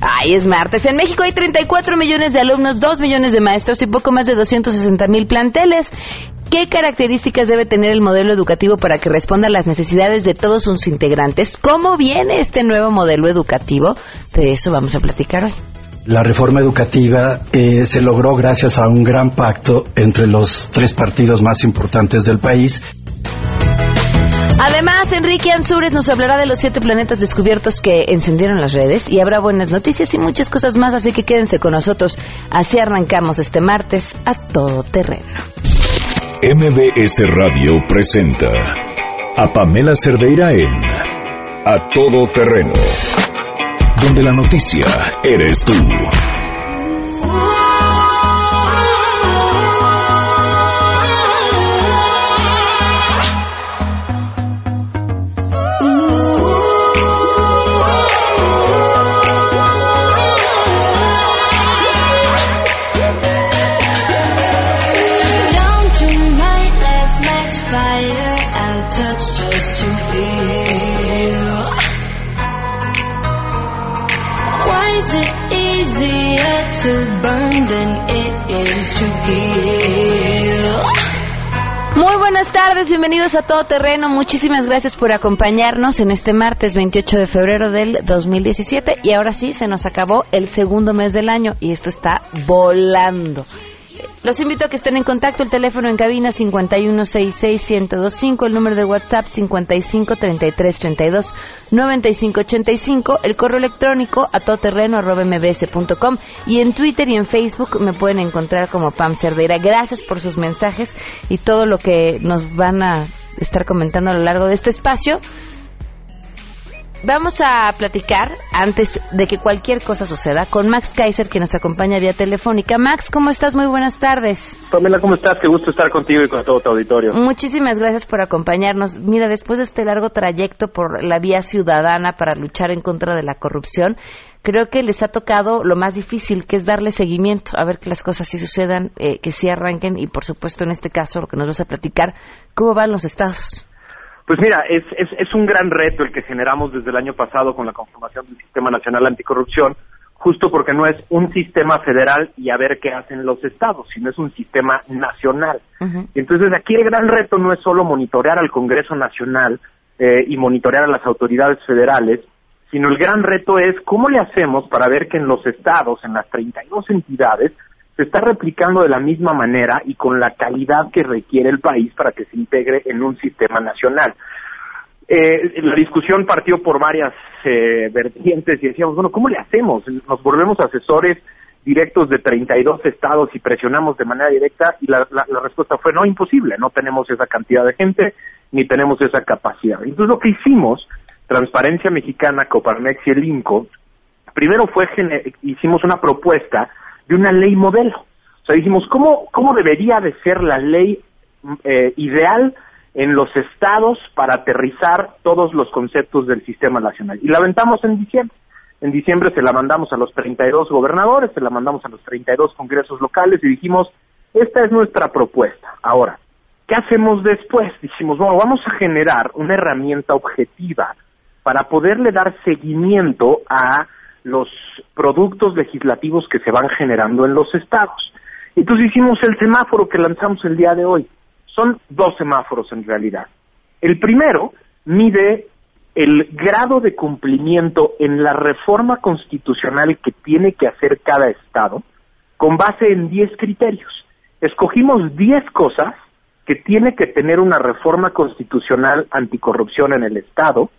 Ay, es martes. En México hay 34 millones de alumnos, 2 millones de maestros y poco más de 260 mil planteles. ¿Qué características debe tener el modelo educativo para que responda a las necesidades de todos sus integrantes? ¿Cómo viene este nuevo modelo educativo? De eso vamos a platicar hoy. La reforma educativa eh, se logró gracias a un gran pacto entre los tres partidos más importantes del país. Además, Enrique Ansures nos hablará de los siete planetas descubiertos que encendieron las redes y habrá buenas noticias y muchas cosas más, así que quédense con nosotros. Así arrancamos este martes a todo terreno. MBS Radio presenta a Pamela Cerdeira en A Todo Terreno, donde la noticia eres tú. Muy buenas tardes, bienvenidos a Todo Terreno. Muchísimas gracias por acompañarnos en este martes 28 de febrero del 2017. Y ahora sí, se nos acabó el segundo mes del año y esto está volando. Los invito a que estén en contacto. El teléfono en cabina 5166-1025, el número de WhatsApp 5533329585, el correo electrónico a todoterreno.mbs.com y en Twitter y en Facebook me pueden encontrar como Pam Cerdeira. Gracias por sus mensajes y todo lo que nos van a estar comentando a lo largo de este espacio. Vamos a platicar, antes de que cualquier cosa suceda, con Max Kaiser, que nos acompaña vía telefónica. Max, ¿cómo estás? Muy buenas tardes. Pamela, ¿cómo estás? Qué gusto estar contigo y con todo tu auditorio. Muchísimas gracias por acompañarnos. Mira, después de este largo trayecto por la vía ciudadana para luchar en contra de la corrupción, creo que les ha tocado lo más difícil, que es darle seguimiento, a ver que las cosas sí sucedan, eh, que sí arranquen y, por supuesto, en este caso, lo que nos vas a platicar, cómo van los estados. Pues mira, es, es, es un gran reto el que generamos desde el año pasado con la conformación del Sistema Nacional Anticorrupción, justo porque no es un sistema federal y a ver qué hacen los estados, sino es un sistema nacional. Y Entonces aquí el gran reto no es solo monitorear al Congreso Nacional eh, y monitorear a las autoridades federales, sino el gran reto es cómo le hacemos para ver que en los estados, en las 32 entidades, se está replicando de la misma manera y con la calidad que requiere el país para que se integre en un sistema nacional. Eh, la discusión partió por varias eh, vertientes y decíamos, bueno, ¿cómo le hacemos? Nos volvemos asesores directos de 32 estados y presionamos de manera directa y la, la, respuesta fue no, imposible, no tenemos esa cantidad de gente ni tenemos esa capacidad. Entonces lo que hicimos, Transparencia Mexicana, Coparmex y el INCO, primero fue hicimos una propuesta de una ley modelo. O sea, dijimos, ¿cómo, cómo debería de ser la ley eh, ideal en los estados para aterrizar todos los conceptos del sistema nacional? Y la aventamos en diciembre. En diciembre se la mandamos a los 32 gobernadores, se la mandamos a los 32 congresos locales y dijimos, esta es nuestra propuesta. Ahora, ¿qué hacemos después? Dijimos, bueno, vamos a generar una herramienta objetiva para poderle dar seguimiento a los productos legislativos que se van generando en los estados. Entonces hicimos el semáforo que lanzamos el día de hoy. Son dos semáforos en realidad. El primero mide el grado de cumplimiento en la reforma constitucional que tiene que hacer cada estado con base en 10 criterios. Escogimos 10 cosas que tiene que tener una reforma constitucional anticorrupción en el estado.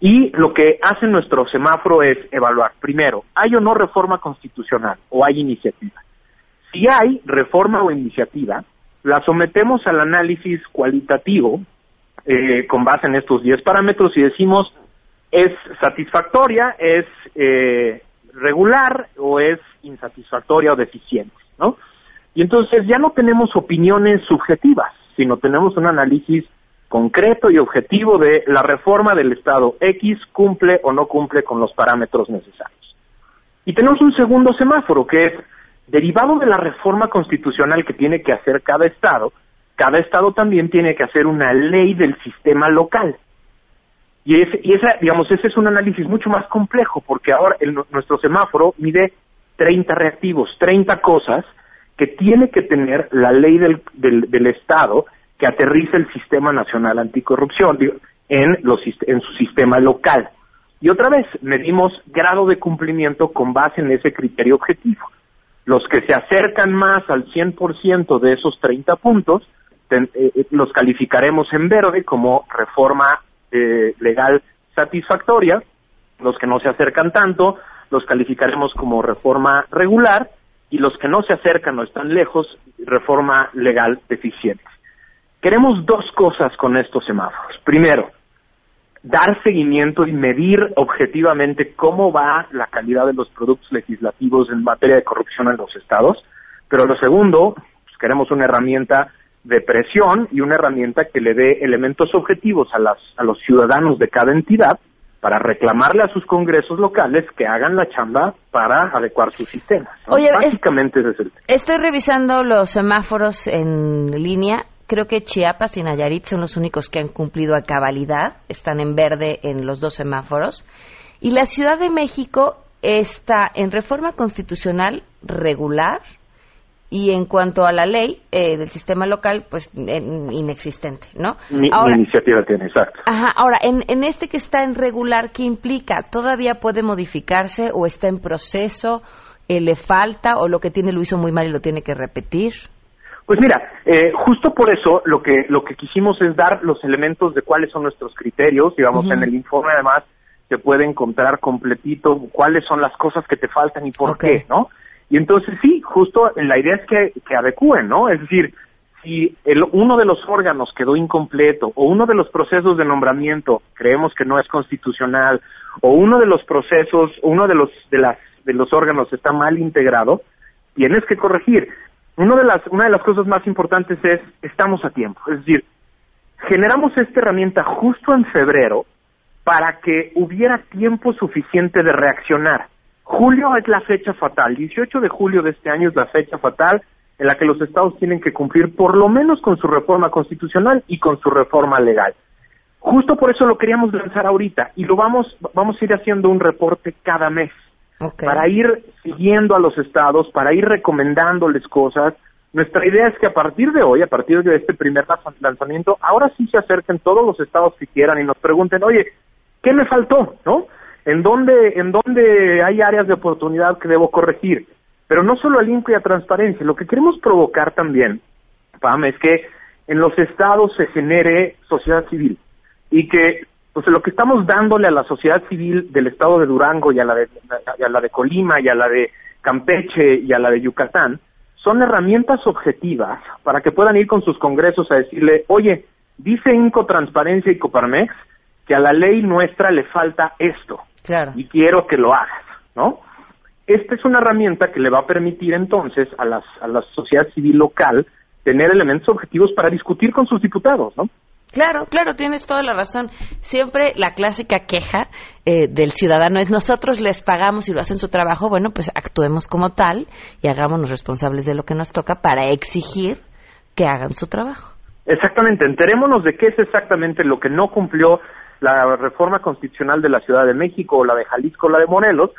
Y lo que hace nuestro semáforo es evaluar, primero, ¿hay o no reforma constitucional o hay iniciativa? Si hay reforma o iniciativa, la sometemos al análisis cualitativo eh, con base en estos 10 parámetros y decimos, ¿es satisfactoria, es eh, regular o es insatisfactoria o deficiente? ¿no? Y entonces ya no tenemos opiniones subjetivas, sino tenemos un análisis concreto y objetivo de la reforma del Estado X cumple o no cumple con los parámetros necesarios. Y tenemos un segundo semáforo que es derivado de la reforma constitucional que tiene que hacer cada Estado, cada Estado también tiene que hacer una ley del sistema local. Y, ese, y esa, digamos, ese es un análisis mucho más complejo, porque ahora el- nuestro semáforo mide 30 reactivos, 30 cosas que tiene que tener la ley del, del, del Estado que aterriza el Sistema Nacional Anticorrupción en, los, en su sistema local. Y otra vez, medimos grado de cumplimiento con base en ese criterio objetivo. Los que se acercan más al 100% de esos 30 puntos, eh, eh, los calificaremos en verde como reforma eh, legal satisfactoria. Los que no se acercan tanto, los calificaremos como reforma regular. Y los que no se acercan o están lejos, reforma legal deficiente. Queremos dos cosas con estos semáforos. Primero, dar seguimiento y medir objetivamente cómo va la calidad de los productos legislativos en materia de corrupción en los estados. Pero lo segundo, pues, queremos una herramienta de presión y una herramienta que le dé elementos objetivos a, las, a los ciudadanos de cada entidad para reclamarle a sus congresos locales que hagan la chamba para adecuar sus sistemas. ¿no? Oye, es- Básicamente ese es el tema. Estoy revisando los semáforos en línea. Creo que Chiapas y Nayarit son los únicos que han cumplido a cabalidad. Están en verde en los dos semáforos. Y la Ciudad de México está en reforma constitucional regular y en cuanto a la ley eh, del sistema local, pues en- inexistente, ¿no? Mi Ahora, iniciativa tiene, exacto. Ajá, ahora, en, en este que está en regular, ¿qué implica? ¿Todavía puede modificarse o está en proceso? Eh, ¿Le falta o lo que tiene lo hizo muy mal y lo tiene que repetir? Pues mira, eh, justo por eso lo que lo que quisimos es dar los elementos de cuáles son nuestros criterios, digamos, en el informe además se puede encontrar completito cuáles son las cosas que te faltan y por qué, ¿no? Y entonces sí, justo la idea es que, que adecúen, ¿no? Es decir, si el, uno de los órganos quedó incompleto o uno de los procesos de nombramiento creemos que no es constitucional o uno de los procesos, uno de los de las de los órganos está mal integrado, tienes que corregir. Uno de las, una de las cosas más importantes es, estamos a tiempo. Es decir, generamos esta herramienta justo en febrero para que hubiera tiempo suficiente de reaccionar. Julio es la fecha fatal. 18 de julio de este año es la fecha fatal en la que los estados tienen que cumplir por lo menos con su reforma constitucional y con su reforma legal. Justo por eso lo queríamos lanzar ahorita y lo vamos, vamos a ir haciendo un reporte cada mes Para ir siguiendo a los estados, para ir recomendándoles cosas. Nuestra idea es que a partir de hoy, a partir de este primer lanz- lanzamiento, ahora sí se acerquen todos los estados que quieran y nos pregunten, oye, ¿qué me faltó? ¿No? ¿En dónde, en dónde hay áreas de oportunidad que debo corregir? Pero no solo a limpia y a transparencia, lo que queremos provocar también, Pam, es que en los estados se genere sociedad civil y que pues lo que estamos dándole a la sociedad civil del estado de Durango y a la de, y a la de Colima y a la de Campeche y a la de Yucatán son herramientas objetivas para que puedan ir con sus congresos a decirle, oye, dice Inco Transparencia y Coparmex que a la ley nuestra le falta esto Claro. y quiero que lo hagas, ¿no? Esta es una herramienta que le va a permitir entonces a, las, a la sociedad civil local tener elementos objetivos para discutir con sus diputados, ¿no? Claro, claro, tienes toda la razón. Siempre la clásica queja eh, del ciudadano es nosotros les pagamos y lo hacen su trabajo, bueno, pues actuemos como tal y hagámonos responsables de lo que nos toca para exigir que hagan su trabajo. Exactamente, enterémonos de qué es exactamente lo que no cumplió la reforma constitucional de la Ciudad de México o la de Jalisco o la de Morelos.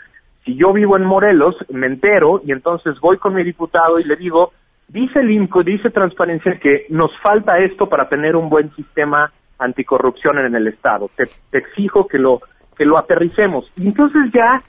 Si yo vivo en Morelos, me entero y entonces voy con mi diputado y le digo, dice el INCO, dice Transparencia que nos falta esto para tener un buen sistema anticorrupción en el Estado. Te, exijo que lo, que lo aterricemos. Entonces ya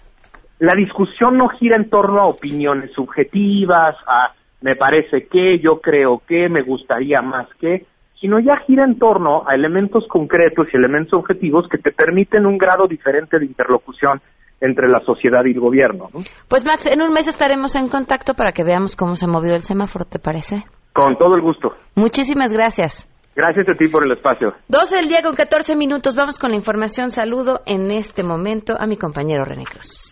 la discusión no gira en torno a opiniones subjetivas, a me parece que, yo creo que, me gustaría más que, sino ya gira en torno a elementos concretos y elementos objetivos que te permiten un grado diferente de interlocución entre la sociedad y el gobierno. ¿no? Pues Max, en un mes estaremos en contacto para que veamos cómo se ha movido el semáforo, ¿te parece? Con todo el gusto. Muchísimas gracias. Gracias a ti por el espacio. 12 del día con 14 minutos. Vamos con la información. Saludo en este momento a mi compañero René Cruz.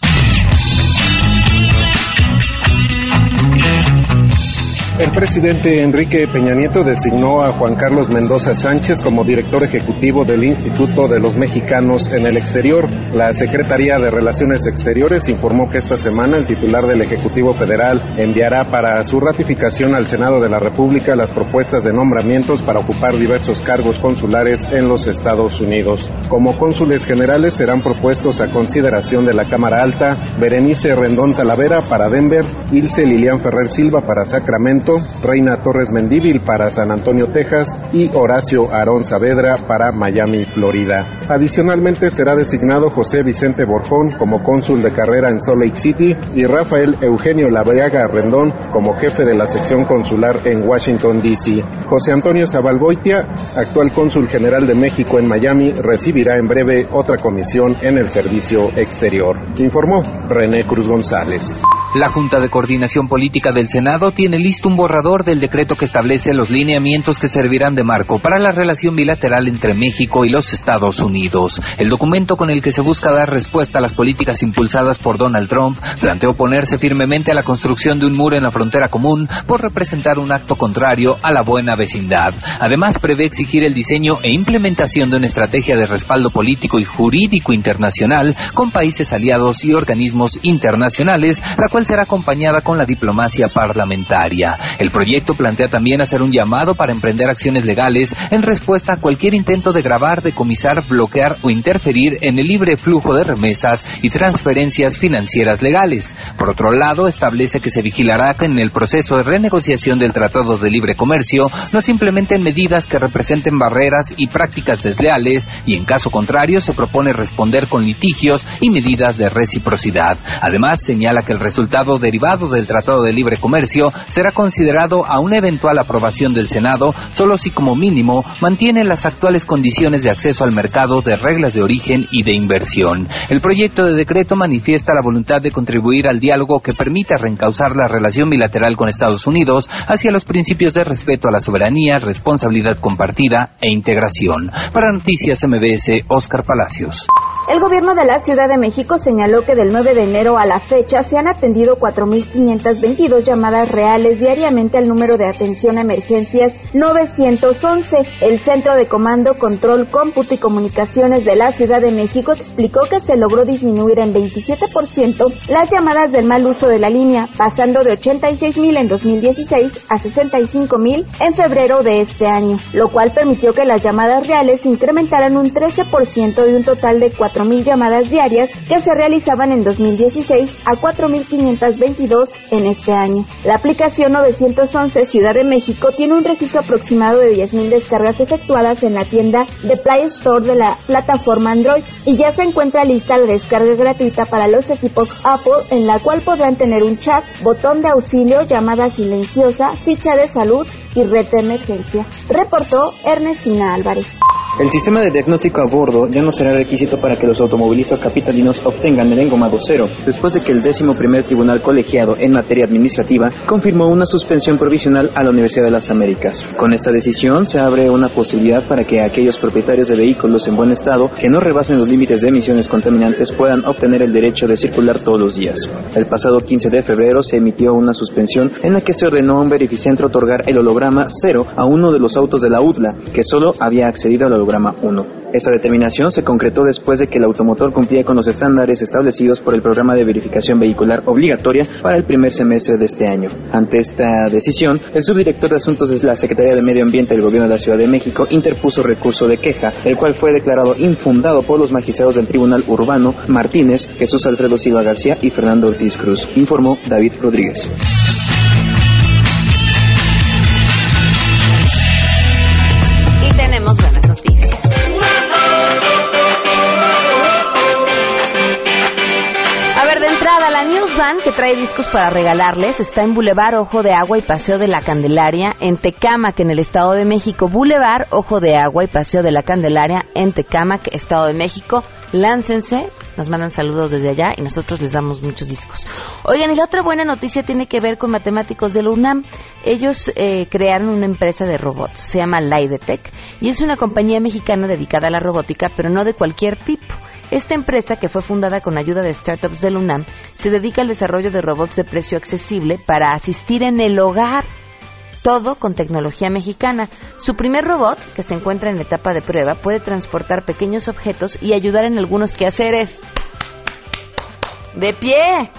El presidente Enrique Peña Nieto designó a Juan Carlos Mendoza Sánchez como director ejecutivo del Instituto de los Mexicanos en el Exterior. La Secretaría de Relaciones Exteriores informó que esta semana el titular del Ejecutivo Federal enviará para su ratificación al Senado de la República las propuestas de nombramientos para ocupar diversos cargos consulares en los Estados Unidos. Como cónsules generales serán propuestos a consideración de la Cámara Alta Berenice Rendón Talavera para Denver, Ilse Lilian Ferrer Silva para Sacramento, Reina Torres Mendívil para San Antonio, Texas y Horacio Aarón Saavedra para Miami, Florida. Adicionalmente será designado José Vicente Borjón como cónsul de carrera en Salt Lake City y Rafael Eugenio Lavriaga Rendón como jefe de la sección consular en Washington, D.C. José Antonio Zabalgoitia, actual cónsul general de México en Miami, recibirá en breve otra comisión en el servicio exterior. Informó René Cruz González. La Junta de Coordinación Política del Senado tiene listo un borrador del decreto que establece los lineamientos que servirán de marco para la relación bilateral entre México y los Estados Unidos. El documento con el que se busca dar respuesta a las políticas impulsadas por Donald Trump planteó oponerse firmemente a la construcción de un muro en la frontera común por representar un acto contrario a la buena vecindad. Además, prevé exigir el diseño e implementación de una estrategia de respaldo político y jurídico internacional con países aliados y organismos internacionales, la cual será acompañada con la diplomacia parlamentaria. El proyecto plantea también hacer un llamado para emprender acciones legales en respuesta a cualquier intento de grabar, decomisar, bloquear o interferir en el libre flujo de remesas y transferencias financieras legales. Por otro lado, establece que se vigilará que en el proceso de renegociación del Tratado de Libre Comercio no se implementen medidas que representen barreras y prácticas desleales y en caso contrario se propone responder con litigios y medidas de reciprocidad. Además, señala que el resultado derivado del Tratado de Libre Comercio será considerado a una eventual aprobación del Senado solo si como mínimo mantiene las actuales condiciones de acceso al mercado de reglas de origen y de inversión. El proyecto de decreto manifiesta la voluntad de contribuir al diálogo que permita reencauzar la relación bilateral con Estados Unidos hacia los principios de respeto a la soberanía, responsabilidad compartida e integración. Para Noticias MBS, Oscar Palacios. El gobierno de la Ciudad de México señaló que del 9 de enero a la fecha se han atendido 4.522 llamadas reales diariamente al número de atención a emergencias 911. El Centro de Comando, Control, Cómputo y Comunicaciones de la Ciudad de México explicó que se logró disminuir en 27% las llamadas del mal uso de la línea, pasando de 86.000 en 2016 a 65.000 en febrero de este año, lo cual permitió que las llamadas reales incrementaran un 13% de un total de 4 mil llamadas diarias que se realizaban en 2016 a 4.522 en este año. La aplicación 911 Ciudad de México tiene un registro aproximado de 10.000 descargas efectuadas en la tienda de Play Store de la plataforma Android y ya se encuentra lista la descarga gratuita para los equipos Apple en la cual podrán tener un chat, botón de auxilio, llamada silenciosa, ficha de salud y red de emergencia. Reportó Ernestina Álvarez. El sistema de diagnóstico a bordo ya no será requisito para que los automovilistas capitalinos obtengan el engomado cero, después de que el décimo primer tribunal colegiado en materia administrativa confirmó una suspensión provisional a la Universidad de las Américas. Con esta decisión se abre una posibilidad para que aquellos propietarios de vehículos en buen estado que no rebasen los límites de emisiones contaminantes puedan obtener el derecho de circular todos los días. El pasado 15 de febrero se emitió una suspensión en la que se ordenó a un verificentro otorgar el holograma cero a uno de los autos de la UDLA, que solo había accedido al holograma 1. Esta determinación se concretó después de que el automotor cumplía con los estándares establecidos por el programa de verificación vehicular obligatoria para el primer semestre de este año. Ante esta decisión, el subdirector de Asuntos de la Secretaría de Medio Ambiente del Gobierno de la Ciudad de México interpuso recurso de queja, el cual fue declarado infundado por los magistrados del Tribunal Urbano Martínez, Jesús Alfredo Silva García y Fernando Ortiz Cruz, informó David Rodríguez. Y tenemos buenas que trae discos para regalarles está en Boulevard Ojo de Agua y Paseo de la Candelaria en Tecámac, en el Estado de México. Boulevard Ojo de Agua y Paseo de la Candelaria en Tecámac, Estado de México. Láncense, nos mandan saludos desde allá y nosotros les damos muchos discos. Oigan, y la otra buena noticia tiene que ver con matemáticos de la UNAM. Ellos eh, crearon una empresa de robots, se llama Laidetech, y es una compañía mexicana dedicada a la robótica, pero no de cualquier tipo. Esta empresa, que fue fundada con ayuda de startups de la UNAM, se dedica al desarrollo de robots de precio accesible para asistir en el hogar. todo con tecnología mexicana. Su primer robot, que se encuentra en etapa de prueba, puede transportar pequeños objetos y ayudar en algunos quehaceres. De pie.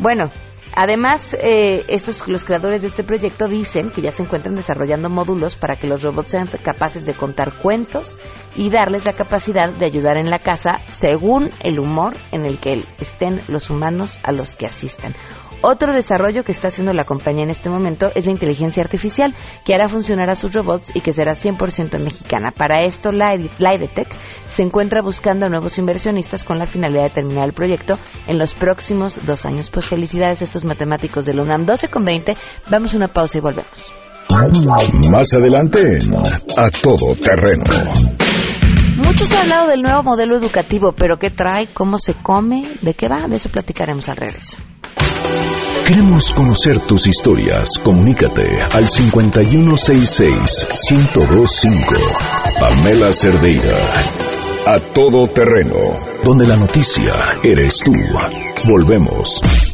Bueno, Además, eh, estos, los creadores de este proyecto dicen que ya se encuentran desarrollando módulos para que los robots sean capaces de contar cuentos y darles la capacidad de ayudar en la casa según el humor en el que estén los humanos a los que asistan. Otro desarrollo que está haciendo la compañía en este momento es la inteligencia artificial, que hará funcionar a sus robots y que será 100% mexicana. Para esto, Lidetech se encuentra buscando a nuevos inversionistas con la finalidad de terminar el proyecto en los próximos dos años. Pues felicidades a estos matemáticos de la UNAM 12 con 20. Vamos a una pausa y volvemos. Más adelante A Todo Terreno. Muchos han hablado del nuevo modelo educativo, pero ¿qué trae? ¿Cómo se come? ¿De qué va? De eso platicaremos al regreso. Queremos conocer tus historias. Comunícate al 5166-1025. Pamela Cerdeira. A todo terreno. Donde la noticia eres tú. Volvemos.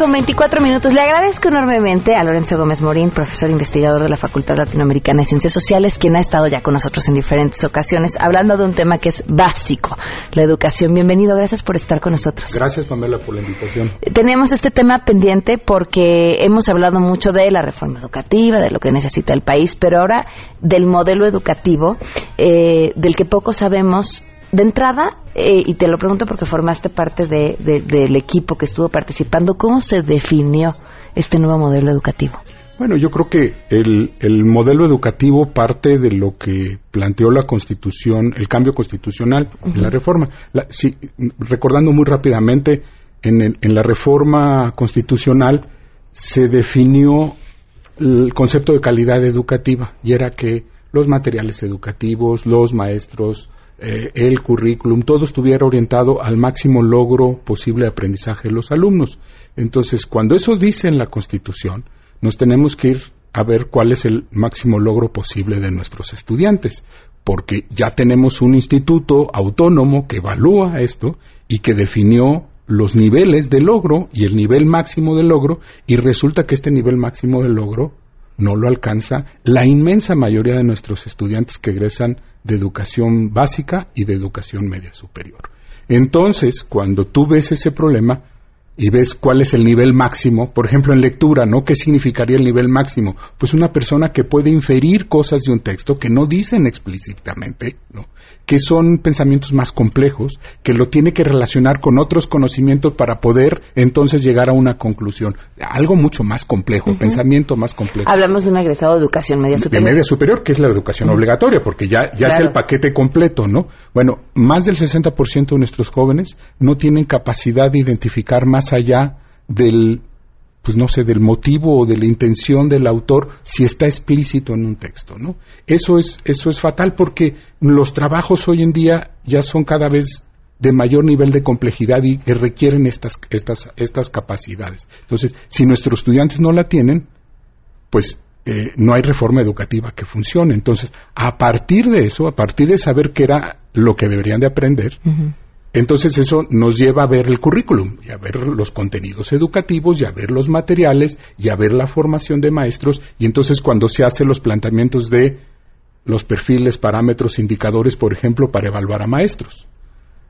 Con 24 minutos. Le agradezco enormemente a Lorenzo Gómez Morín, profesor investigador de la Facultad Latinoamericana de Ciencias Sociales, quien ha estado ya con nosotros en diferentes ocasiones hablando de un tema que es básico, la educación. Bienvenido, gracias por estar con nosotros. Gracias, Pamela, por la invitación. Tenemos este tema pendiente porque hemos hablado mucho de la reforma educativa, de lo que necesita el país, pero ahora del modelo educativo, eh, del que poco sabemos de entrada, eh, y te lo pregunto porque formaste parte de, del equipo que estuvo participando, ¿cómo se definió este nuevo modelo educativo? Bueno, yo creo que el, el modelo educativo parte de lo que planteó la Constitución, el cambio constitucional, la reforma. recordando muy rápidamente, en, en la reforma constitucional se definió el concepto de calidad educativa y era que los materiales educativos, los maestros, eh, el currículum, todo estuviera orientado al máximo logro posible de aprendizaje de los alumnos. Entonces, cuando eso dice en la Constitución, nos tenemos que ir a ver cuál es el máximo logro posible de nuestros estudiantes, porque ya tenemos un instituto autónomo que evalúa esto y que definió los niveles de logro y el nivel máximo de logro, y resulta que este nivel máximo de logro no lo alcanza la inmensa mayoría de nuestros estudiantes que egresan de educación básica y de educación media superior. Entonces, cuando tú ves ese problema, y ves cuál es el nivel máximo, por ejemplo en lectura, ¿no? ¿Qué significaría el nivel máximo? Pues una persona que puede inferir cosas de un texto que no dicen explícitamente, ¿no? Que son pensamientos más complejos, que lo tiene que relacionar con otros conocimientos para poder entonces llegar a una conclusión. Algo mucho más complejo, pensamiento más complejo. Hablamos de un egresado de educación media superior. De media superior, que es la educación obligatoria, porque ya, ya es el paquete completo, ¿no? Bueno, más del 60% de nuestros jóvenes no tienen capacidad de identificar más allá del, pues no sé, del motivo o de la intención del autor si está explícito en un texto, ¿no? Eso es, eso es fatal porque los trabajos hoy en día ya son cada vez de mayor nivel de complejidad y requieren estas, estas, estas capacidades. Entonces, si nuestros estudiantes no la tienen, pues eh, no hay reforma educativa que funcione. Entonces, a partir de eso, a partir de saber qué era lo que deberían de aprender, entonces eso nos lleva a ver el currículum y a ver los contenidos educativos y a ver los materiales y a ver la formación de maestros y entonces cuando se hacen los planteamientos de los perfiles, parámetros, indicadores, por ejemplo, para evaluar a maestros.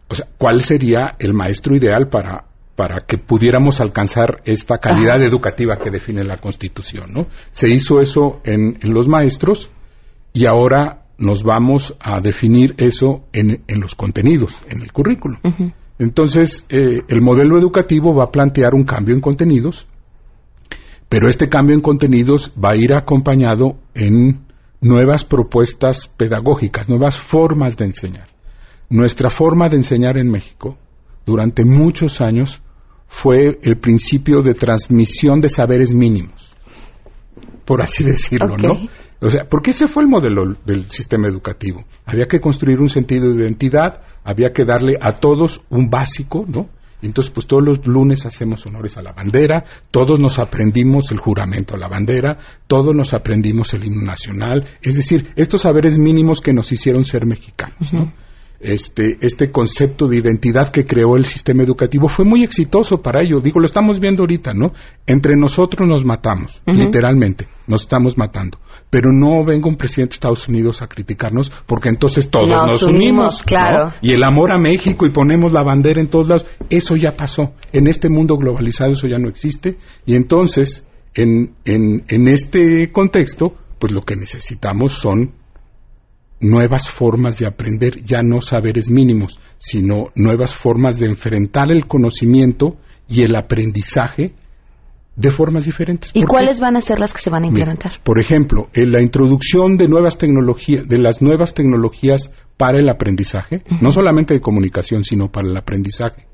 O sea, ¿cuál sería el maestro ideal para, para que pudiéramos alcanzar esta calidad educativa que define la Constitución? ¿no? Se hizo eso en, en los maestros y ahora nos vamos a definir eso en, los contenidos, en el currículo. Entonces, eh, el modelo educativo va a plantear un cambio en contenidos, pero este cambio en contenidos va a ir acompañado en nuevas propuestas pedagógicas, nuevas formas de enseñar. Nuestra forma de enseñar en México durante muchos años fue el principio de transmisión de saberes mínimos por así decirlo. ¿no? O sea, porque ese fue el modelo del sistema educativo. Había que construir un sentido de identidad, había que darle a todos un básico, ¿no? Entonces, pues todos los lunes hacemos honores a la bandera, todos nos aprendimos el juramento a la bandera, todos nos aprendimos el himno nacional, es decir, estos saberes mínimos que nos hicieron ser mexicanos, ¿no? Este, este concepto de identidad que creó el sistema educativo fue muy exitoso para ello. Digo, lo estamos viendo ahorita, ¿no? Entre nosotros nos matamos, literalmente, nos estamos matando. Pero no venga un presidente de Estados Unidos a criticarnos porque entonces todos Nos nos, unimos, unimos. ¿no? claro. Y el amor a México y ponemos la bandera en todos lados, eso ya pasó. En este mundo globalizado eso ya no existe. Y entonces, en, en, en este contexto, pues lo que necesitamos son nuevas formas de aprender, ya no saberes mínimos, sino nuevas formas de enfrentar el conocimiento y el aprendizaje de formas diferentes. ¿Y cuáles van a ser las que se van a Mira, implementar? por ejemplo, en la introducción de nuevas tecnologías, de las nuevas tecnologías para el aprendizaje, no solamente de comunicación, sino para el aprendizaje.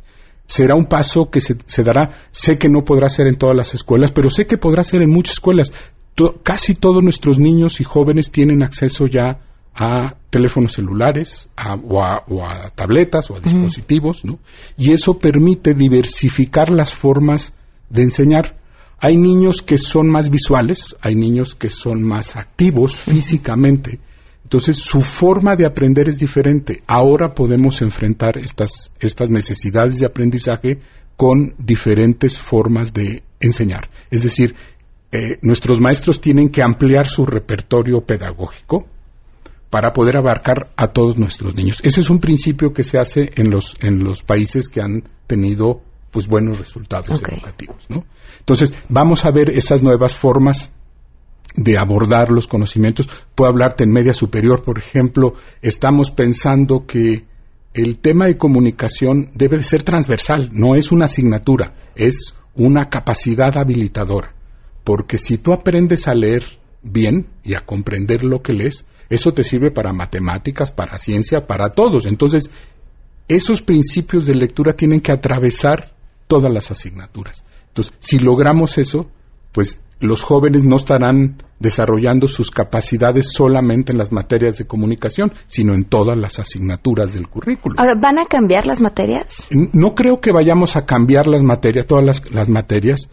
Será un paso que se, se dará, sé que no podrá ser en todas las escuelas, pero sé que podrá ser en muchas escuelas. To- casi todos nuestros niños y jóvenes tienen acceso ya a teléfonos celulares a- o, a, o a tabletas o a dispositivos, ¿no? Y eso permite diversificar las formas de enseñar. Hay niños que son más visuales, hay niños que son más activos físicamente. Entonces, su forma de aprender es diferente. Ahora podemos enfrentar estas, estas necesidades de aprendizaje con diferentes formas de enseñar. Es decir, eh, nuestros maestros tienen que ampliar su repertorio pedagógico para poder abarcar a todos nuestros niños. Ese es un principio que se hace en los, en los países que han tenido pues buenos resultados educativos, ¿no? Entonces, vamos a ver esas nuevas formas de abordar los conocimientos. Puedo hablarte en media superior, por ejemplo, estamos pensando que el tema de comunicación debe de ser transversal, no es una asignatura, es una capacidad habilitadora. Porque si tú aprendes a leer bien y a comprender lo que lees, eso te sirve para matemáticas, para ciencia, para todos. Entonces, esos principios de lectura tienen que atravesar todas las asignaturas. Entonces, si logramos eso, pues los jóvenes no estarán desarrollando sus capacidades solamente en las materias de comunicación, sino en todas las asignaturas del currículo. Ahora, ¿van a cambiar las materias? No creo que vayamos a cambiar las materias, todas las, las materias.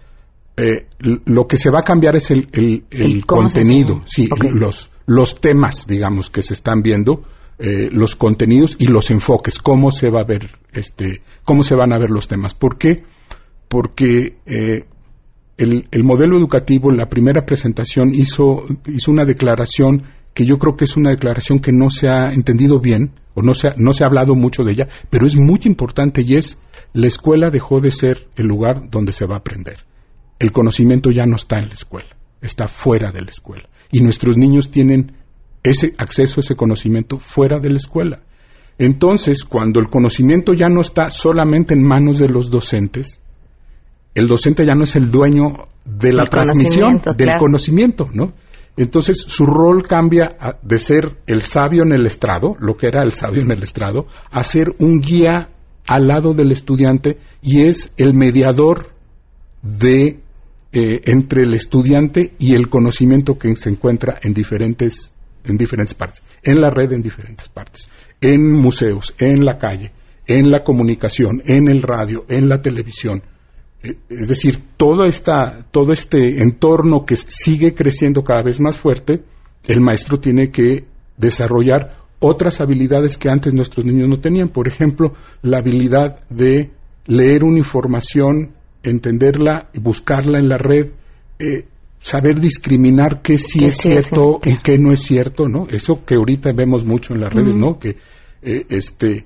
Eh, lo que se va a cambiar es el, el- el contenido, sí, los, los temas, digamos, que se están viendo, eh, los contenidos y los enfoques, cómo se va a ver, este, cómo se van a ver los temas. ¿Por qué? Porque eh, el, el modelo educativo, en la primera presentación, hizo, hizo una declaración que yo creo que es una declaración que no se ha entendido bien, o no se ha, no se ha hablado mucho de ella, pero es muy importante y es, la escuela dejó de ser el lugar donde se va a aprender. El conocimiento ya no está en la escuela, está fuera de la escuela. Y nuestros niños tienen ese acceso a ese conocimiento fuera de la escuela. Entonces, cuando el conocimiento ya no está solamente en manos de los docentes, el docente ya no es el dueño de la transmisión conocimiento, del claro. conocimiento, ¿no? Entonces su rol cambia de ser el sabio en el estrado, lo que era el sabio en el estrado, a ser un guía al lado del estudiante y es el mediador de eh, entre el estudiante y el conocimiento que se encuentra en diferentes en diferentes partes, en la red en diferentes partes, en museos, en la calle, en la comunicación, en el radio, en la televisión. Eh, Es decir, todo, esta, todo este entorno que sigue creciendo cada vez más fuerte, el maestro tiene que desarrollar otras habilidades que antes nuestros niños no tenían. Por ejemplo, la habilidad de leer una información, entenderla y buscarla en la red, eh, saber discriminar qué sí Qué es cierto y qué no es cierto, ¿no? Eso que ahorita vemos mucho en las redes. ¿no? Que eh, este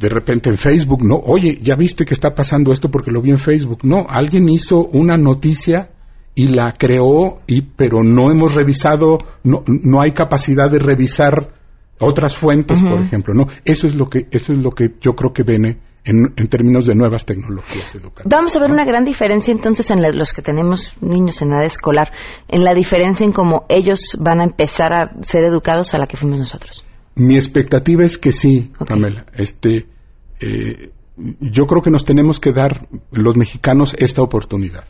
de repente en Facebook, no, oye, ya viste que está pasando esto porque lo vi en Facebook. No, alguien hizo una noticia y la creó, y, pero no hemos revisado, no, no hay capacidad de revisar otras fuentes, por ejemplo. No, eso es lo que, eso es lo que yo creo que viene en, en términos de nuevas tecnologías educativas. Vamos a ver una gran diferencia entonces en la- los que tenemos niños en edad escolar, en la diferencia en cómo ellos van a empezar a ser educados a la que fuimos nosotros. Mi expectativa es que sí. Pamela. Este, eh, yo creo que nos tenemos que dar los mexicanos esta oportunidad.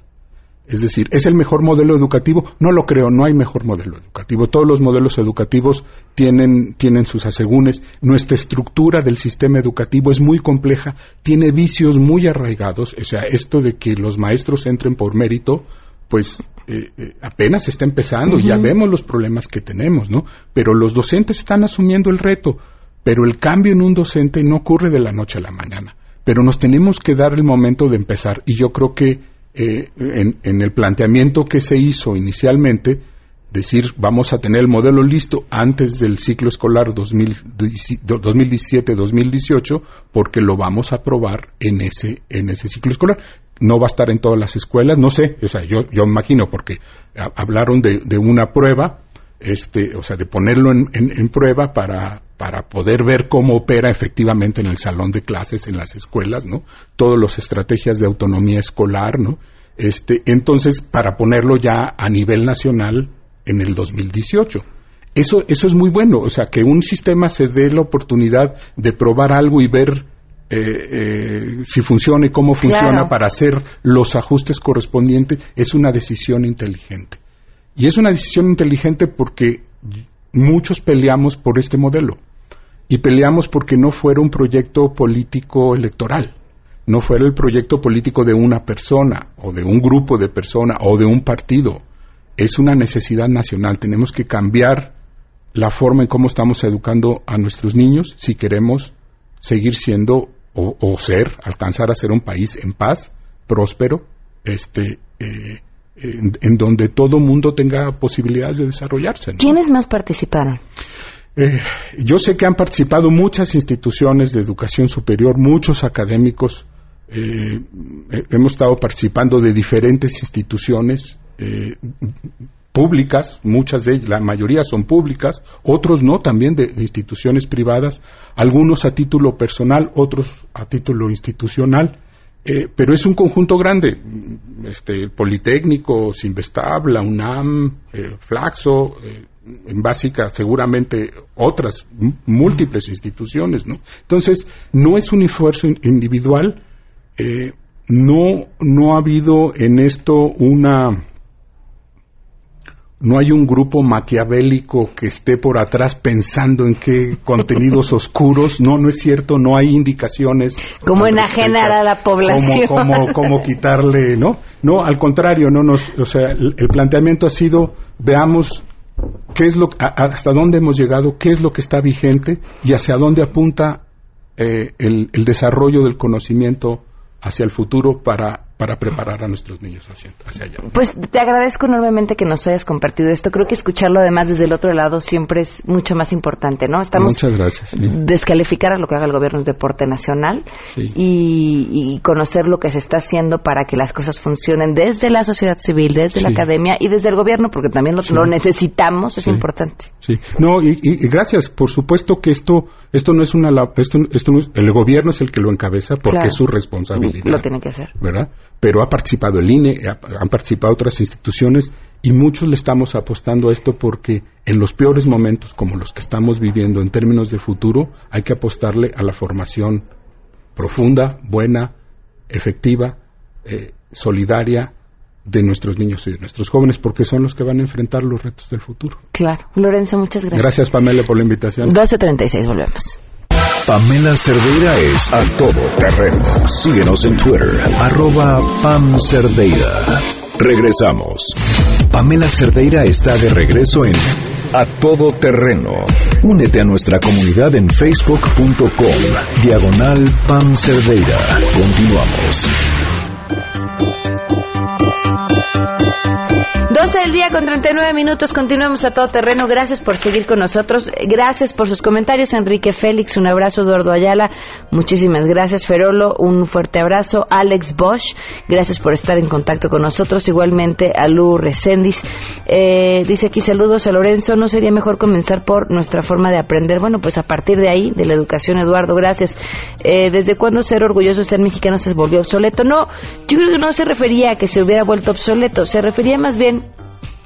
Es decir, ¿es el mejor modelo educativo? No lo creo, no hay mejor modelo educativo. Todos los modelos educativos tienen, tienen sus asegúnes. Nuestra estructura del sistema educativo es muy compleja, tiene vicios muy arraigados. O sea, esto de que los maestros entren por mérito, pues eh, eh, apenas está empezando, ya vemos los problemas que tenemos, ¿no? Pero los docentes están asumiendo el reto, pero el cambio en un docente no ocurre de la noche a la mañana. Pero nos tenemos que dar el momento de empezar y yo creo que eh, en, el planteamiento que se hizo inicialmente, decir vamos a tener el modelo listo antes del ciclo escolar 2017-2018 porque lo vamos a probar en ese en ese ciclo escolar. No va a estar en todas las escuelas no sé o sea yo yo imagino porque hablaron de, una prueba este o sea de ponerlo en, en prueba para para poder ver cómo opera efectivamente en el salón de clases, en las escuelas, ¿no? Todas las estrategias de autonomía escolar, ¿no? Este, entonces, para ponerlo ya a nivel nacional en el 2018. Eso, eso es muy bueno, o sea, que un sistema se dé la oportunidad de probar algo y ver eh, eh, si funciona y cómo funciona para hacer los ajustes correspondientes, es una decisión inteligente. Y es una decisión inteligente porque muchos peleamos por este modelo y peleamos porque no fuera un proyecto político electoral, no fuera el proyecto político de una persona o de un grupo de personas o de un partido. Es una necesidad nacional. Tenemos que cambiar la forma en cómo estamos educando a nuestros niños si queremos seguir siendo o, ser, alcanzar a ser un país en paz, próspero, este, eh, en, donde todo mundo tenga posibilidades de desarrollarse. ¿Quiénes más participaron? Eh, yo sé que han participado muchas instituciones de educación superior, muchos académicos. Eh, hemos estado participando de diferentes instituciones eh, públicas, muchas de ellas, la mayoría son públicas, otros no, también de, instituciones privadas, algunos a título personal, otros a título institucional. pero es un conjunto grande, este, Politécnico, Sinvestab, la UNAM, Flaxo, en básica seguramente otras múltiples instituciones, ¿no? Entonces, no es un esfuerzo individual, eh, no, no ha habido en esto una no hay un grupo maquiavélico que esté por atrás pensando en qué contenidos oscuros. No, no es cierto, no hay indicaciones. Como enajenar a la población. Como, quitarle, ¿no? No, al contrario, no nos, o sea, el planteamiento ha sido, veamos qué es lo, hasta dónde hemos llegado, qué es lo que está vigente y hacia dónde apunta eh, el, el, desarrollo del conocimiento hacia el futuro para para preparar a nuestros niños hacia, allá. Pues te agradezco enormemente que nos hayas compartido esto. Creo que escucharlo además desde el otro lado siempre es mucho más importante, ¿no? Estamos Muchas gracias. Descalificar a lo que haga el gobierno de deporte nacional y, conocer lo que se está haciendo para que las cosas funcionen desde la sociedad civil, desde la academia y desde el gobierno, porque también lo, necesitamos, es importante. Sí. No, y, gracias. Por supuesto que esto esto no es una esto, esto el gobierno es el que lo encabeza porque es su responsabilidad. Lo tiene que hacer. ¿Verdad? pero ha participado el INE, han participado otras instituciones y muchos le estamos apostando a esto porque en los peores momentos como los que estamos viviendo en términos de futuro hay que apostarle a la formación profunda, buena, efectiva, eh, solidaria de nuestros niños y de nuestros jóvenes porque son los que van a enfrentar los retos del futuro. Claro. Lorenzo, muchas gracias. Gracias Pamela por la invitación. 12.36, volvemos. Pamela Cerdeira es a todo terreno. Síguenos en Twitter, arroba Pam Cerdeira. Regresamos. Pamela Cerdeira está de regreso en A Todo Terreno. Únete a nuestra comunidad en facebook.com, diagonal Pam Cerdeira. Continuamos. 12 del día con 39 minutos. Continuamos a todo terreno. Gracias por seguir con nosotros. Gracias por sus comentarios, Enrique Félix. Un abrazo, Eduardo Ayala. Muchísimas gracias, Ferolo. Un fuerte abrazo. Alex Bosch. Gracias por estar en contacto con nosotros. Igualmente a Lu Recendis. Eh, dice aquí saludos a Lorenzo. ¿No sería mejor comenzar por nuestra forma de aprender? Bueno, pues a partir de ahí, de la educación, Eduardo. Gracias. Eh, ¿Desde cuándo ser orgulloso de ser mexicano se volvió obsoleto? No, yo creo que no se refería a que se hubiera vuelto obsoleto. Se refería más bien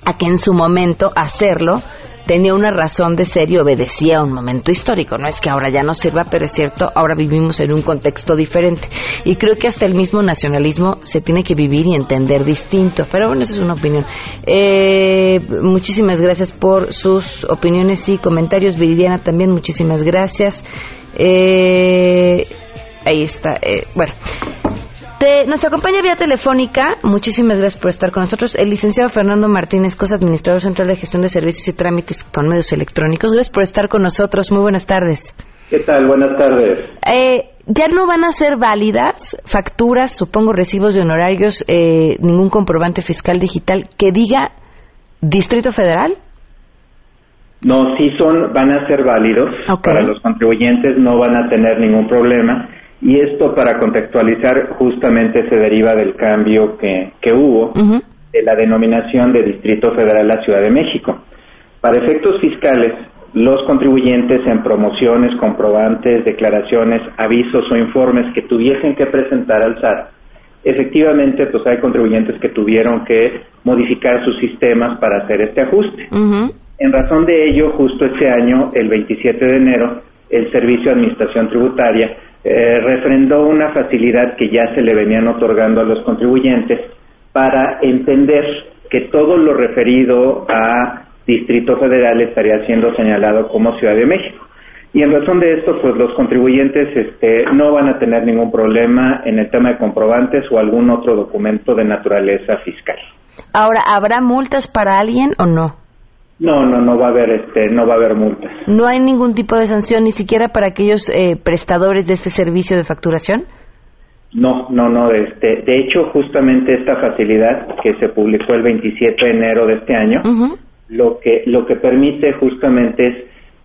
a que en su momento hacerlo tenía una razón de ser y obedecía a un momento histórico. No es que ahora ya no sirva, pero es cierto, ahora vivimos en un contexto diferente. Y creo que hasta el mismo nacionalismo se tiene que vivir y entender distinto. Pero bueno, esa es una opinión. Eh, muchísimas gracias por sus opiniones y comentarios. Viridiana también, muchísimas gracias. Eh, ahí está. Eh, bueno. Te- nos acompaña vía telefónica, muchísimas gracias por estar con nosotros, el licenciado Fernando Martínez Cosa, administrador central de gestión de servicios y trámites con medios electrónicos. Gracias por estar con nosotros, muy buenas tardes. ¿Qué tal? Buenas tardes. Eh, ya no van a ser válidas facturas, supongo recibos de honorarios, eh, ningún comprobante fiscal digital que diga Distrito Federal. No, sí son, van a ser válidos para los contribuyentes, no van a tener ningún problema. Y esto, para contextualizar, justamente se deriva del cambio que, que hubo de la denominación de Distrito Federal a Ciudad de México. Para efectos fiscales, los contribuyentes en promociones, comprobantes, declaraciones, avisos o informes que tuviesen que presentar al SAT, efectivamente, pues hay contribuyentes que tuvieron que modificar sus sistemas para hacer este ajuste. En razón de ello, justo este año, el 27 de enero, el Servicio de Administración Tributaria eh, refrendó una facilidad que ya se le venían otorgando a los contribuyentes para entender que todo lo referido a Distrito Federal estaría siendo señalado como Ciudad de México. Y en razón de esto, pues los contribuyentes este, no van a tener ningún problema en el tema de comprobantes o algún otro documento de naturaleza fiscal. Ahora, ¿habrá multas para alguien o no? No, no, no va a haber, este, no va a haber multas. ¿No hay ningún tipo de sanción ni siquiera para aquellos eh, prestadores de este servicio de facturación? No, no, no. Este, de hecho, justamente esta facilidad que se publicó el 27 de enero de este año, lo que lo que permite justamente es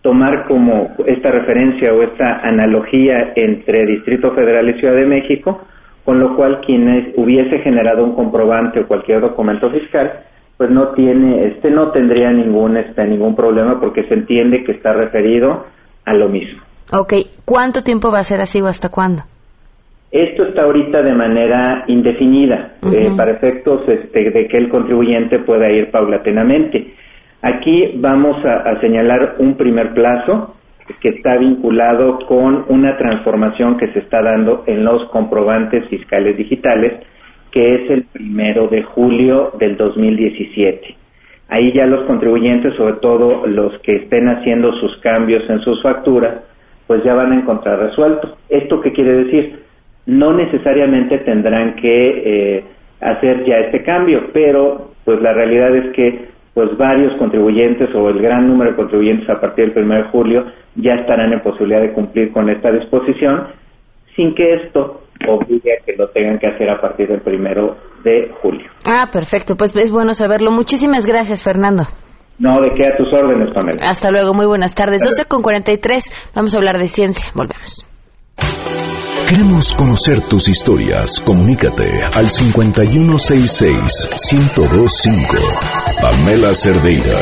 tomar como esta referencia o esta analogía entre Distrito Federal y Ciudad de México, con lo cual quien hubiese generado un comprobante o cualquier documento fiscal, pues no tiene, este no tendría ningún este ningún problema porque se entiende que está referido a lo mismo. Ok, ¿cuánto tiempo va a ser así o hasta cuándo? Esto está ahorita de manera indefinida, eh, para efectos este, de que el contribuyente pueda ir paulatinamente. Aquí vamos a, a señalar un primer plazo que está vinculado con una transformación que se está dando en los comprobantes fiscales digitales, que es el primero de julio del 2017. Ahí ya los contribuyentes, sobre todo los que estén haciendo sus cambios en sus facturas, pues ya van a encontrar resuelto. ¿Esto qué quiere decir? No necesariamente tendrán que eh, hacer ya este cambio, pero pues la realidad es que pues varios contribuyentes o el gran número de contribuyentes a partir del 1 de julio ya estarán en posibilidad de cumplir con esta disposición sin que esto obligue a que lo tengan que hacer a partir del 1 de julio. Ah, perfecto, pues es bueno saberlo. Muchísimas gracias, Fernando. No, de qué a tus órdenes, Pamela. Hasta luego, muy buenas tardes. 12 con 43, vamos a hablar de ciencia. Volvemos. Queremos conocer tus historias. Comunícate al 5166-1025. Pamela Cerdeira.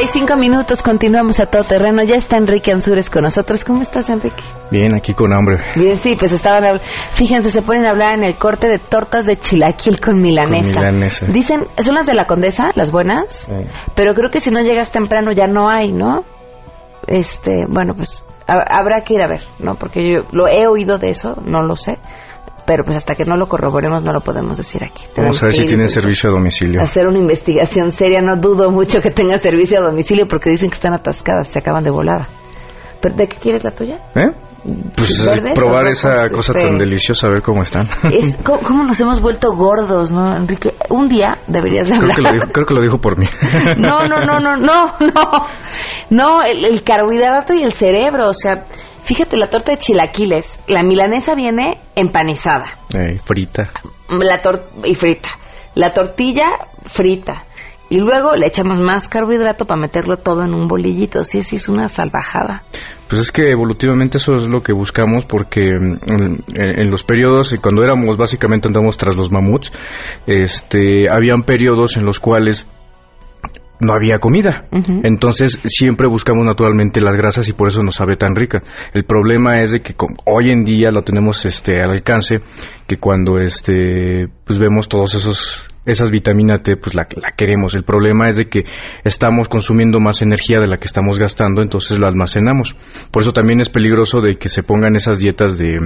35 minutos, continuamos a todo terreno. Ya está Enrique Ansures con nosotros. ¿Cómo estás, Enrique? Bien, aquí con hambre. Bien, sí, pues estaban hablando. Fíjense, se ponen a hablar en el corte de tortas de chilaquil con milanesa. Con milanesa. Dicen, son las de la condesa, las buenas, sí. pero creo que si no llegas temprano ya no hay, ¿no? Este, bueno, pues a, habrá que ir a ver, ¿no? Porque yo lo he oído de eso, no lo sé pero pues hasta que no lo corroboremos no lo podemos decir aquí. Vamos a ver Tenemos si que ir tiene y servicio a domicilio. Hacer una investigación seria, no dudo mucho que tenga servicio a domicilio porque dicen que están atascadas, se acaban de volada. ¿Pero ¿De qué quieres la tuya? ¿Eh? Pues eh, ¿Verdes o probar rojos? esa cosa Este- tan deliciosa, a ver cómo están. Es, ¿cómo, cómo nos hemos vuelto gordos, no, Enrique? Un día deberías de creo, hablar. que lo dijo, creo que lo dijo por mí. No, no, no, no, no, no. No, el, el carbohidrato y el cerebro, o sea, fíjate la torta de chilaquiles, la milanesa viene empanizada Eh, frita. la tor y frita, la tortilla frita y luego le echamos más carbohidrato para meterlo todo en un bolillito. Sí, sí, es una salvajada. Pues es que evolutivamente eso es lo que buscamos porque en, en los periodos, cuando éramos básicamente andamos tras los mamuts, este, habían periodos en los cuales no había comida. Entonces siempre buscamos naturalmente las grasas y por eso nos sabe tan rica. El problema es de que hoy en día lo tenemos este al alcance que cuando este pues vemos todos esos esas vitaminas T pues la, la queremos. El problema es de que estamos consumiendo más energía de la que estamos gastando, entonces la almacenamos. Por eso también es peligroso de que se pongan esas dietas de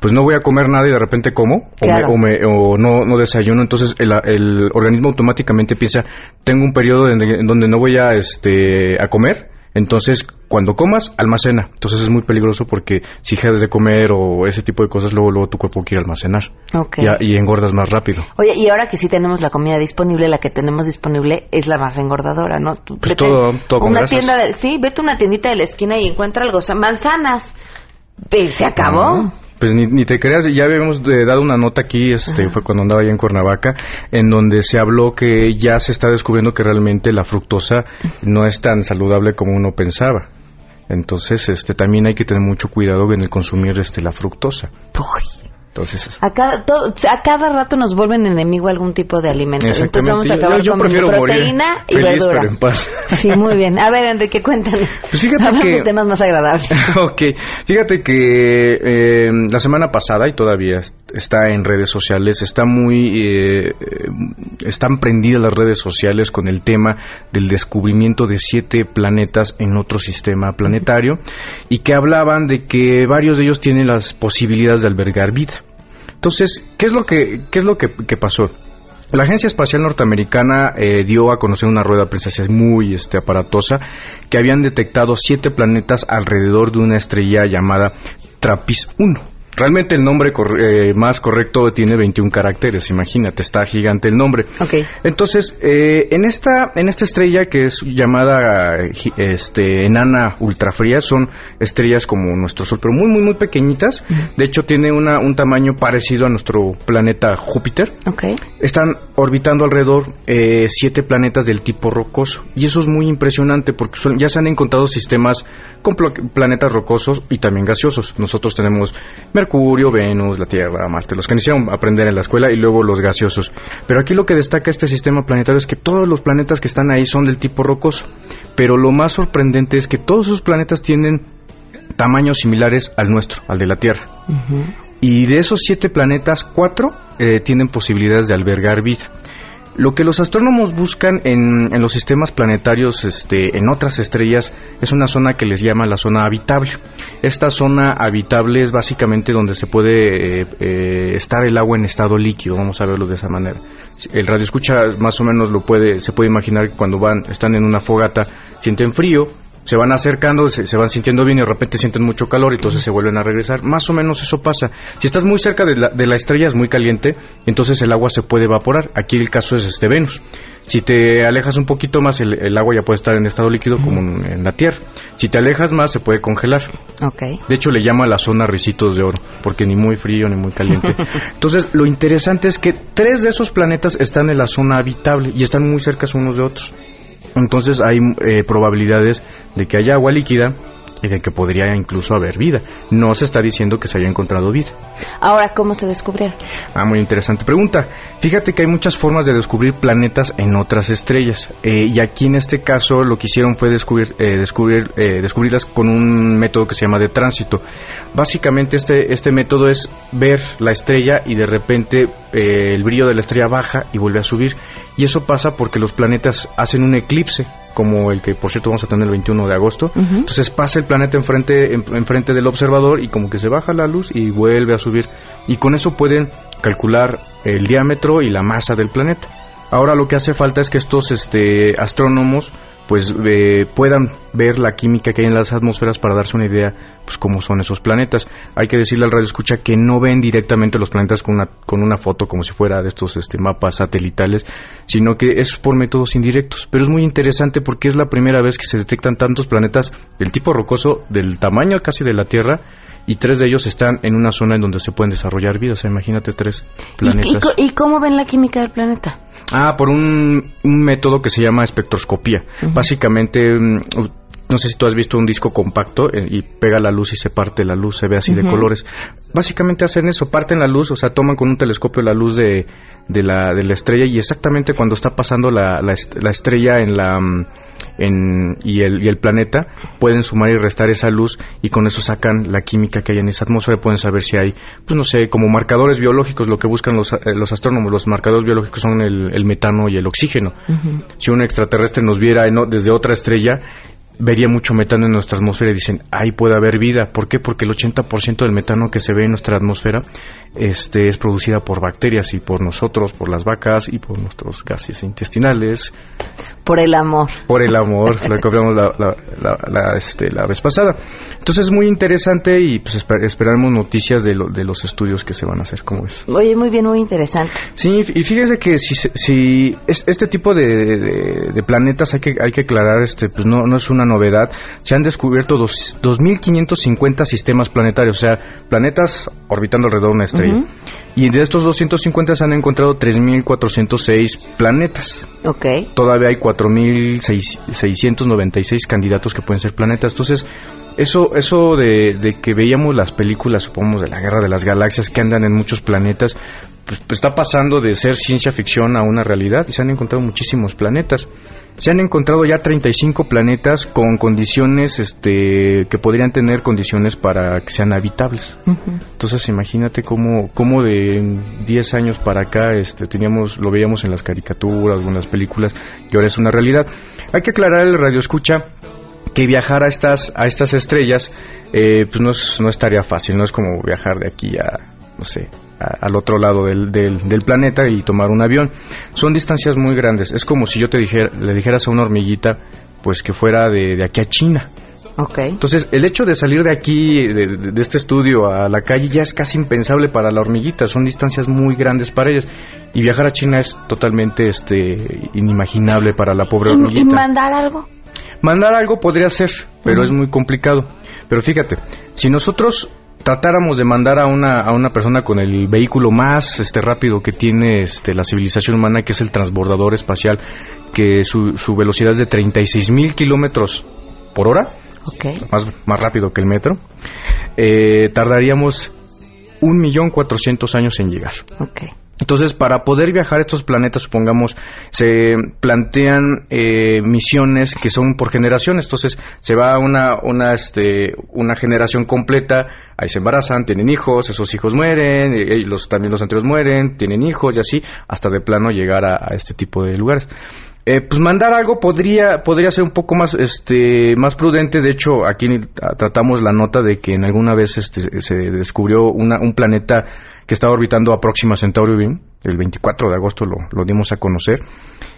pues no voy a comer nada y de repente como o, me, o, no, no, desayuno, entonces el, el, organismo automáticamente piensa, tengo un periodo en, donde no voy a, este, a comer, entonces cuando comas, almacena. Entonces es muy peligroso porque si dejas de comer o ese tipo de cosas, luego, luego tu cuerpo quiere almacenar y, y, engordas más rápido. Oye, y ahora que sí tenemos la comida disponible, la que tenemos disponible es la más engordadora, ¿no? Pues todo, todo una tienda, sí, vete a una tiendita de la esquina y encuentra algo, o sea, manzanas. Se acabó. Pues ni, ni, te creas, ya habíamos eh, dado una nota aquí, este, fue cuando andaba allá en Cuernavaca, en donde se habló que ya se está descubriendo que realmente la fructosa no es tan saludable como uno pensaba. Entonces, este, también hay que tener mucho cuidado en el consumir este, la fructosa. Uy. Entonces, a cada, a cada rato nos vuelven enemigo algún tipo de alimento. Entonces vamos a acabar yo, con proteína y feliz, verdura. Pero en paz. Sí, muy bien. A ver, Enrique, cuéntanos. Pues fíjate que... de temas más agradables. ok. Fíjate que eh, la semana pasada, y todavía está en redes sociales, está muy... Eh, están prendidas las redes sociales con el tema del descubrimiento de siete planetas en otro sistema planetario y que hablaban de que varios de ellos tienen las posibilidades de albergar vida. Entonces, ¿qué es lo que, qué es lo que, pasó? La Agencia Espacial Norteamericana eh, dio a conocer una rueda de prensa muy este, aparatosa que habían detectado siete planetas alrededor de una estrella llamada Trappist 1. Realmente el nombre eh, más correcto tiene 21 caracteres, imagínate, está gigante el nombre. Okay. Entonces, eh, en esta en esta estrella que es llamada este enana ultrafría, son estrellas como nuestro Sol, pero muy muy muy pequeñitas. De hecho, tiene una, un tamaño parecido a nuestro planeta Júpiter. Okay. Están orbitando alrededor eh, siete planetas del tipo rocoso y eso es muy impresionante porque ya se han encontrado sistemas con planetas rocosos y también gaseosos. Nosotros tenemos Mercurio, Venus, la Tierra, Marte, los que iniciaron aprender en la escuela y luego los gaseosos. Pero aquí lo que destaca este sistema planetario es que todos los planetas que están ahí son del tipo rocoso. Pero lo más sorprendente es que todos esos planetas tienen tamaños similares al nuestro, al de la Tierra. Y de esos siete planetas, cuatro eh, tienen posibilidades de albergar vida. Lo que los astrónomos buscan en, los sistemas planetarios, este, en otras estrellas, es una zona que les llama la zona habitable. Esta zona habitable es básicamente donde se puede eh, eh, estar el agua en estado líquido, vamos a verlo de esa manera. El radio escucha más o menos lo puede, se puede imaginar que cuando van, están en una fogata, sienten frío, se van acercando, se, van sintiendo bien y de repente sienten mucho calor y entonces se vuelven a regresar. Más o menos eso pasa. Si estás muy cerca de la, de la estrella es muy caliente, entonces el agua se puede evaporar. Aquí el caso es este Venus. Si te alejas un poquito más, el, agua ya puede estar en estado líquido como en, la Tierra. Si te alejas más, se puede congelar. Okay. De hecho, le llama la zona ricitos de oro, porque ni muy frío ni muy caliente. Entonces, lo interesante es que tres de esos planetas están en la zona habitable y están muy cerca unos de otros. Entonces hay eh, probabilidades de que haya agua líquida y de que podría incluso haber vida. No se está diciendo que se haya encontrado vida. Ahora, ¿cómo se descubrieron? Ah, muy interesante pregunta. Fíjate que hay muchas formas de descubrir planetas en otras estrellas. Eh, y aquí en este caso lo que hicieron fue descubrir, eh, descubrir, descubrirlas con un método que se llama de tránsito. Básicamente este, este método es ver la estrella y de repente el brillo de la estrella baja y vuelve a subir y eso pasa porque los planetas hacen un eclipse, como el que por cierto vamos a tener el 21 de agosto. Entonces pasa el planeta enfrente, enfrente del observador y como que se baja la luz y vuelve a subir. Y con eso pueden calcular el diámetro y la masa del planeta. Ahora lo que hace falta es que estos este, astrónomos pues eh, puedan ver la química que hay en las atmósferas para darse una idea pues cómo son esos planetas. Hay que decirle al radio escucha que no ven directamente los planetas con una, con una foto como si fuera de estos este, mapas satelitales, sino que es por métodos indirectos. Pero es muy interesante porque es la primera vez que se detectan tantos planetas del tipo rocoso, del tamaño casi de la Tierra, y tres de ellos están en una zona en donde se pueden desarrollar vida. O sea, imagínate tres planetas. ¿Y, y cómo ven la química del planeta? Ah, por un, método que se llama espectroscopía. Básicamente mm, no sé si tú has visto un disco compacto eh, y pega la luz y se parte la luz, se ve así de colores. Básicamente hacen eso, parten la luz, o sea, toman con un telescopio la luz de, de, la, de la estrella y exactamente cuando está pasando la, la, estrella en la... Mm, en, y, el, y el planeta pueden sumar y restar esa luz y con eso sacan la química que hay en esa atmósfera pueden saber si hay pues no sé como marcadores biológicos lo que buscan los, eh, los astrónomos los marcadores biológicos son el, el metano y el oxígeno. Si un extraterrestre nos viera desde otra estrella vería mucho metano en nuestra atmósfera y dicen, ahí puede haber vida. ¿Por qué? Porque el 80% del metano que se ve en nuestra atmósfera este, es producida por bacterias y por nosotros, por las vacas y por nuestros gases intestinales. Por el amor. Por el amor, lo que hablamos la, este, la, vez pasada. Entonces es muy interesante y pues esperamos noticias de, de los estudios que se van a hacer, ¿cómo es? Oye, muy bien, muy interesante. Sí, y fíjese que si, si este tipo de, de, planetas hay que, hay que aclarar, este, pues no, no es una novedad. Se han descubierto dos, 2.550 sistemas planetarios, o sea, planetas orbitando alrededor de una estrella. Y de estos 250 se han encontrado 3.406 planetas. Ok. Todavía hay 4.696 candidatos que pueden ser planetas. Entonces, eso, eso de, de, que veíamos las películas, supongamos, de la Guerra de las Galaxias que andan en muchos planetas, pues, pues, está pasando de ser ciencia ficción a una realidad y se han encontrado muchísimos planetas. Se han encontrado ya 35 planetas con condiciones este, que podrían tener condiciones para que sean habitables. Entonces imagínate cómo, cómo de 10 años para acá este, teníamos, lo veíamos en las caricaturas o en las películas y ahora es una realidad. Hay que aclarar el radio escucha que viajar a estas, a estas estrellas eh, pues no es, no es tarea fácil, no es como viajar de aquí a, no sé, al otro lado del, del, planeta y tomar un avión. Son distancias muy grandes. Es como si yo te dijera, le dijeras a una hormiguita, pues que fuera de, aquí a China. Okay. Entonces, el hecho de salir de aquí, de, este estudio a la calle, ya es casi impensable para la hormiguita. Son distancias muy grandes para ellos. Y viajar a China es totalmente este, inimaginable para la pobre hormiguita. ¿Y mandar algo? Mandar algo podría ser, pero es muy complicado. Pero fíjate, si nosotros tratáramos de mandar a una, a una persona con el vehículo más este, rápido que tiene este, la civilización humana, que es el transbordador espacial, que su, su velocidad es de 36 mil kilómetros por hora, más, más rápido que el metro, eh, tardaríamos un millón cuatrocientos años en llegar. Okay. Entonces, para poder viajar a estos planetas, supongamos, se plantean eh, misiones que son por generaciones. Entonces, se va una, una, este, una generación completa, ahí se embarazan, tienen hijos, esos hijos mueren, y los, también los anteriores mueren, tienen hijos y así, hasta de plano llegar a, este tipo de lugares. Eh, pues mandar algo podría podría ser un poco más este más prudente de hecho aquí tratamos la nota de que en alguna vez este, se descubrió una, un planeta que estaba orbitando a Próxima Centauri B, el 24 de agosto lo, lo, dimos a conocer,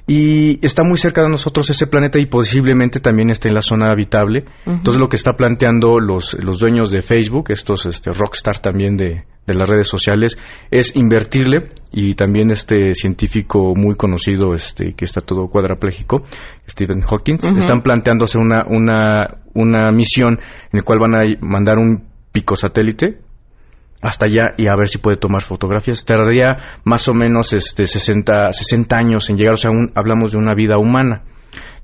y está muy cerca de nosotros ese planeta y posiblemente también esté en la zona habitable. Entonces lo que está planteando los, los dueños de Facebook, estos este, rockstar también de, de las redes sociales, es invertirle y también este científico muy conocido este que está todo cuadraplégico, Stephen Hawking, están planteando hacer una, una, una misión en la cual van a mandar un pico satélite hasta allá y a ver si puede tomar fotografías. Tardaría más o menos este 60, 60 años en llegar, o sea, hablamos de una vida humana.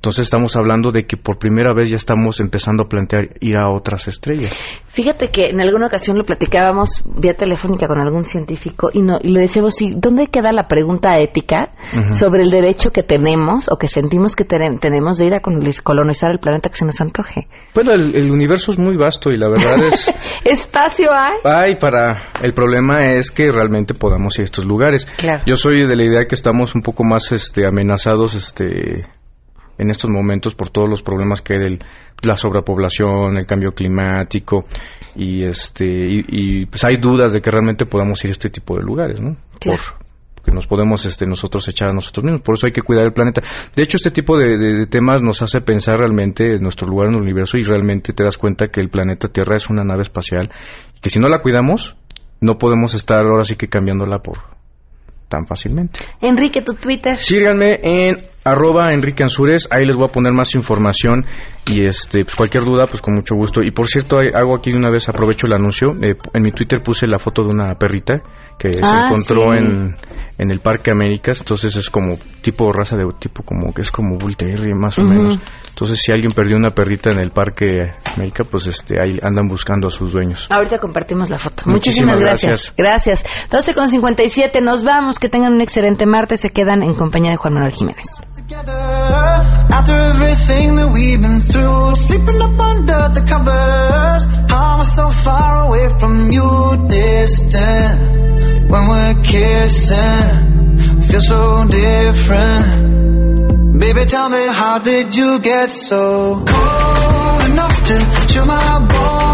Entonces estamos hablando de que por primera vez ya estamos empezando a plantear ir a otras estrellas. Fíjate que en alguna ocasión lo platicábamos vía telefónica con algún científico y, no, y le decíamos, sí, ¿dónde queda la pregunta ética sobre el derecho que tenemos o que sentimos que tenemos de ir a colonizar el planeta que se nos antoje? Bueno, el, universo es muy vasto y la verdad es... ¿Espacio hay? Hay para... El problema es que realmente podamos ir a estos lugares. Claro. Yo soy de la idea que estamos un poco más este, amenazados este, en estos momentos por todos los problemas que hay de la sobrepoblación, el cambio climático y este y, pues hay dudas de que realmente podamos ir a este tipo de lugares, ¿no? Claro. que nos podemos este, nosotros echar a nosotros mismos. Por eso hay que cuidar el planeta. De hecho, este tipo de, temas nos hace pensar realmente en nuestro lugar en el universo y realmente te das cuenta que el planeta Tierra es una nave espacial y que si no la cuidamos, no podemos estar ahora sí que cambiándola por tan fácilmente. Enrique, tu Twitter. Síganme en arroba Enrique Ansures, ahí les voy a poner más información y este pues cualquier duda, pues con mucho gusto. Y por cierto, hago aquí de una vez, aprovecho el anuncio, eh, en mi Twitter puse la foto de una perrita que se ah, encontró en, en el Parque Américas, entonces es como tipo raza de tipo como que es como Bull más o menos. Entonces si alguien perdió una perrita en el Parque América, pues este ahí andan buscando a sus dueños. Ahorita compartimos la foto. Muchísimas, gracias. Gracias. 12 con 57, nos vamos, que tengan un excelente martes, se quedan en compañía de Juan Manuel Jiménez. After everything that we've been through, sleeping up under the covers, oh, I'm so far away from you, distant? When we're kissing, feel so different. Baby, tell me, how did you get so cold enough to chill my bones?